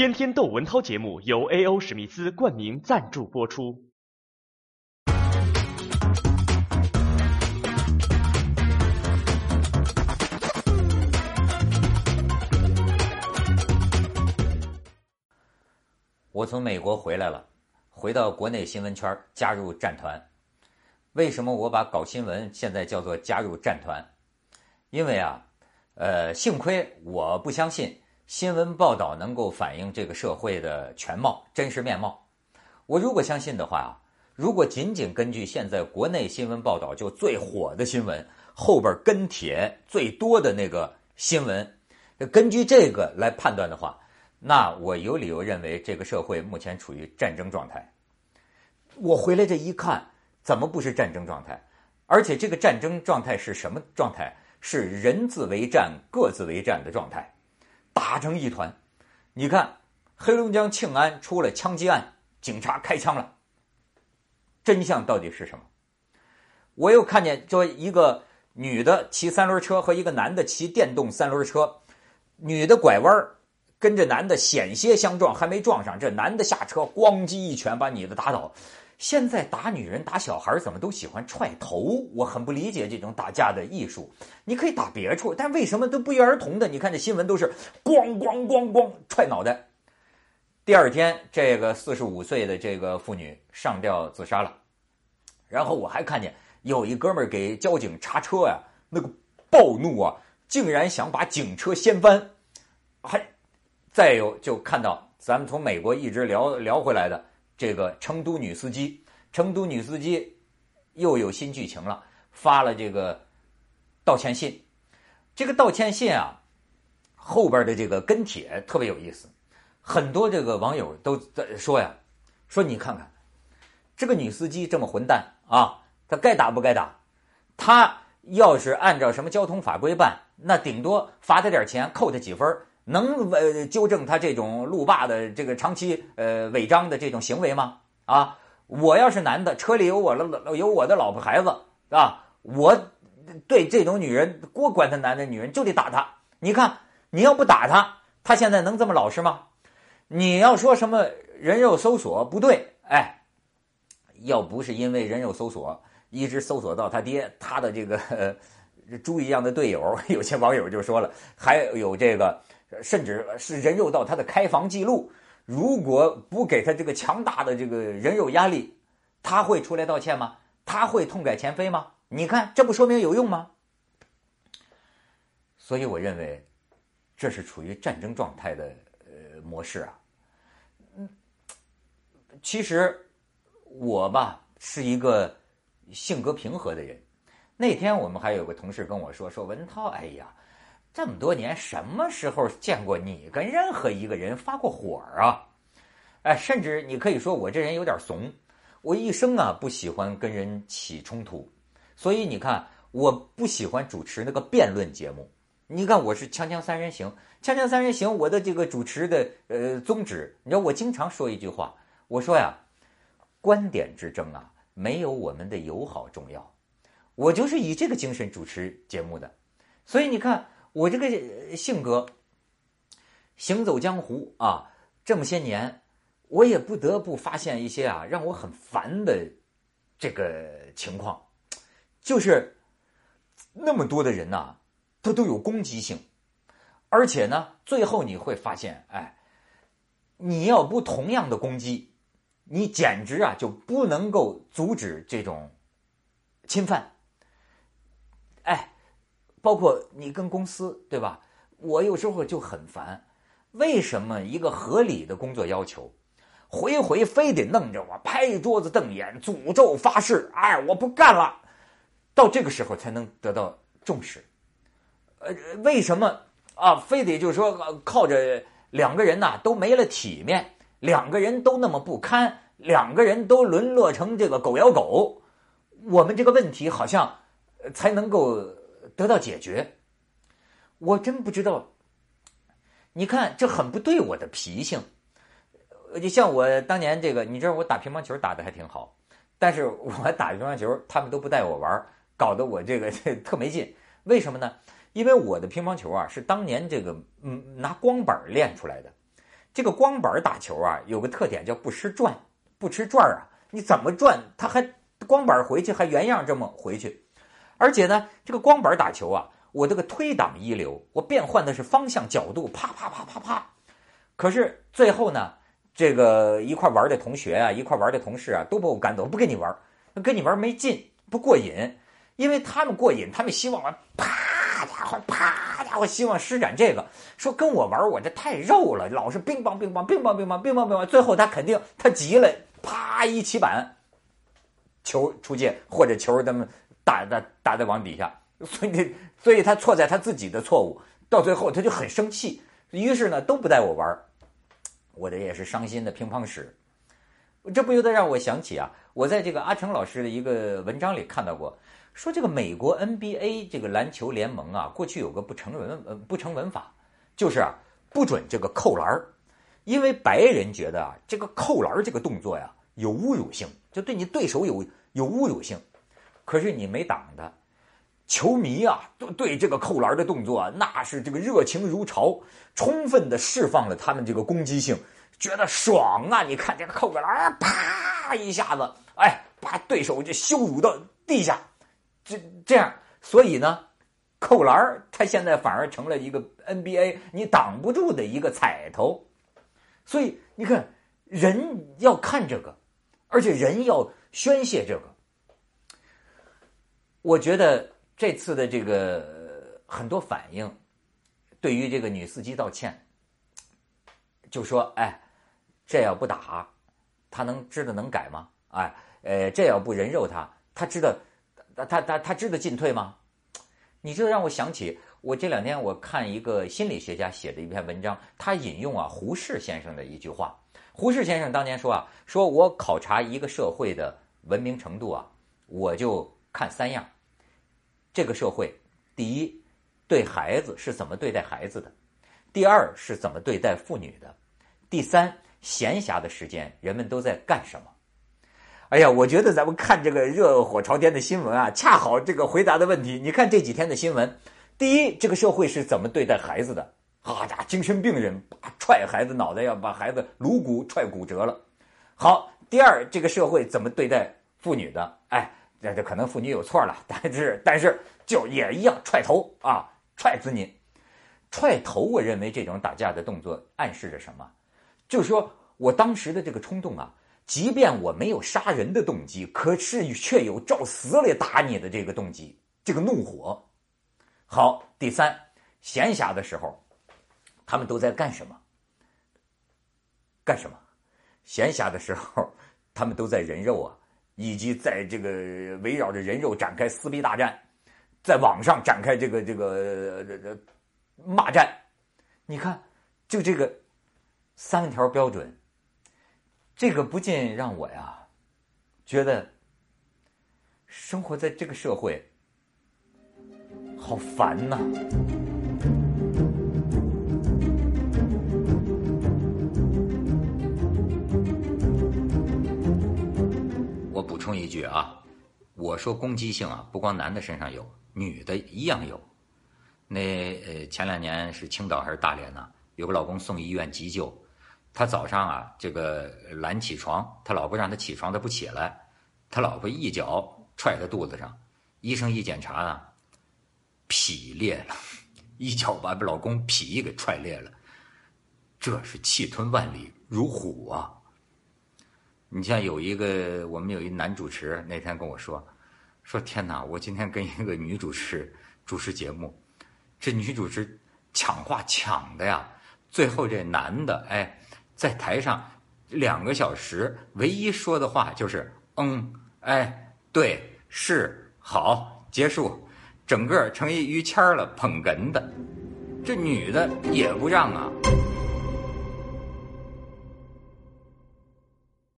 天天窦文涛节目由 A.O. 史密斯冠名赞助播出。我从美国回来了，回到国内新闻圈，加入战团。为什么我把搞新闻现在叫做加入战团？因为啊，呃，幸亏我不相信新闻报道能够反映这个社会的全貌、真实面貌。我如果相信的话啊，如果仅仅根据现在国内新闻报道就最火的新闻后边跟帖最多的那个新闻，根据这个来判断的话，那我有理由认为这个社会目前处于战争状态。我回来这一看。怎么不是战争状态？而且这个战争状态是什么状态？是人自为战、各自为战的状态，打成一团。你看，黑龙江庆安出了枪击案，警察开枪了。真相到底是什么？我又看见，说一个女的骑三轮车和一个男的骑电动三轮车，女的拐弯跟着男的险些相撞，还没撞上，这男的下车咣叽一拳把女的打倒。现在打女人、打小孩怎么都喜欢踹头？我很不理解这种打架的艺术。你可以打别处，但为什么都不约而同的？你看这新闻都是咣咣咣咣踹脑袋。第二天，这个四十五岁的这个妇女上吊自杀了。然后我还看见有一哥们儿给交警查车呀，那个暴怒啊，竟然想把警车掀翻。还再有就看到咱们从美国一直聊聊回来的。这个成都女司机，成都女司机又有新剧情了，发了这个道歉信。这个道歉信啊，后边的这个跟帖特别有意思，很多这个网友都在说呀，说你看看这个女司机这么混蛋啊，她该打不该打？她要是按照什么交通法规办，那顶多罚她点钱，扣她几分能呃纠正他这种路霸的这个长期呃违章的这种行为吗？啊，我要是男的，车里有我的老有我的老婆孩子啊，我对这种女人，我管他男的女人就得打他。你看，你要不打他，他现在能这么老实吗？你要说什么人肉搜索不对，哎，要不是因为人肉搜索一直搜索到他爹，他的这个猪一样的队友，有些网友就说了，还有这个。甚至是人肉到他的开房记录，如果不给他这个强大的这个人肉压力，他会出来道歉吗？他会痛改前非吗？你看，这不说明有用吗？所以我认为，这是处于战争状态的呃模式啊。嗯，其实我吧是一个性格平和的人。那天我们还有个同事跟我说说文涛，哎呀。这么多年，什么时候见过你跟任何一个人发过火啊？哎，甚至你可以说我这人有点怂，我一生啊不喜欢跟人起冲突，所以你看，我不喜欢主持那个辩论节目。你看，我是锵锵三人行，锵锵三人行，我的这个主持的呃宗旨，你知道，我经常说一句话，我说呀，观点之争啊，没有我们的友好重要。我就是以这个精神主持节目的，所以你看。我这个性格，行走江湖啊，这么些年，我也不得不发现一些啊让我很烦的这个情况，就是那么多的人呐，他都有攻击性，而且呢，最后你会发现，哎，你要不同样的攻击，你简直啊就不能够阻止这种侵犯，包括你跟公司对吧？我有时候就很烦，为什么一个合理的工作要求，回回非得弄着我拍桌子瞪眼、诅咒发誓，哎，我不干了，到这个时候才能得到重视。呃，为什么啊？非得就是说靠着两个人呐都没了体面，两个人都那么不堪，两个人都沦落成这个狗咬狗，我们这个问题好像才能够。得到解决，我真不知道。你看，这很不对我的脾性。就像我当年这个，你知道我打乒乓球打的还挺好，但是我打乒乓球，他们都不带我玩，搞得我这个 特没劲。为什么呢？因为我的乒乓球啊，是当年这个嗯拿光板练出来的。这个光板打球啊，有个特点叫不吃转，不吃转啊，你怎么转，它还光板回去还原样这么回去。而且呢，这个光板打球啊，我这个推挡一流，我变换的是方向角度，啪啪啪啪啪。可是最后呢，这个一块玩的同学啊，一块玩的同事啊，都把我赶走，不跟你玩，跟你玩没劲，不过瘾。因为他们过瘾，他们希望玩啪家伙啪家伙，希望施展这个，说跟我玩，我这太肉了，老是乒乓乒乓乒乓乒乓乒乓乒乓，最后他肯定他急了，啪一起板，球出界或者球他们打在打在网底下，所以所以他错在他自己的错误，到最后他就很生气，于是呢都不带我玩，我这也是伤心的乒乓史，这不由得让我想起啊，我在这个阿成老师的一个文章里看到过。说这个美国 NBA 这个篮球联盟啊，过去有个不成文不成文法，就是啊不准这个扣篮儿，因为白人觉得啊这个扣篮儿这个动作呀有侮辱性，就对你对手有有侮辱性。可是你没挡他，球迷啊对对这个扣篮的动作那是这个热情如潮，充分的释放了他们这个攻击性，觉得爽啊！你看这个扣个篮啪一下子，哎，把对手就羞辱到地下。这这样，所以呢，扣篮他现在反而成了一个 NBA 你挡不住的一个彩头，所以你看，人要看这个，而且人要宣泄这个。我觉得这次的这个很多反应，对于这个女司机道歉，就说：“哎，这要不打，他能知道能改吗？哎，呃，这要不人肉他，他知道。”他他他知道进退吗？你这让我想起我这两天我看一个心理学家写的一篇文章，他引用啊胡适先生的一句话。胡适先生当年说啊，说我考察一个社会的文明程度啊，我就看三样：这个社会，第一，对孩子是怎么对待孩子的；第二是怎么对待妇女的；第三，闲暇的时间人们都在干什么。哎呀，我觉得咱们看这个热火朝天的新闻啊，恰好这个回答的问题。你看这几天的新闻，第一，这个社会是怎么对待孩子的？好家伙，精神病人把踹孩子脑袋，要把孩子颅骨踹骨折了。好，第二，这个社会怎么对待妇女的？哎，这这可能妇女有错了，但是但是就也一样踹头啊，踹死你！踹头，我认为这种打架的动作暗示着什么？就是说我当时的这个冲动啊。即便我没有杀人的动机，可是却有照死了打你的这个动机，这个怒火。好，第三，闲暇的时候，他们都在干什么？干什么？闲暇的时候，他们都在人肉啊，以及在这个围绕着人肉展开撕逼大战，在网上展开这个这个骂战。你看，就这个三条标准。这个不禁让我呀，觉得生活在这个社会好烦呐。充一句啊，我说攻击性啊，不光男的身上有，女的一样有。那呃，前两年是青岛还是大连呢？有个老公送医院急救。他早上啊，这个懒起床，他老婆让他起床，他不起来，他老婆一脚踹他肚子上，医生一检查呢，脾裂了，一脚把老公脾给踹裂了，这是气吞万里如虎啊！你像有一个我们有一男主持那天跟我说，说天哪，我今天跟一个女主持主持节目，这女主持抢话抢的呀，最后这男的哎。在台上两个小时，唯一说的话就是“嗯，哎，对，是，好，结束”，整个成一于谦了，捧哏的。这女的也不让啊。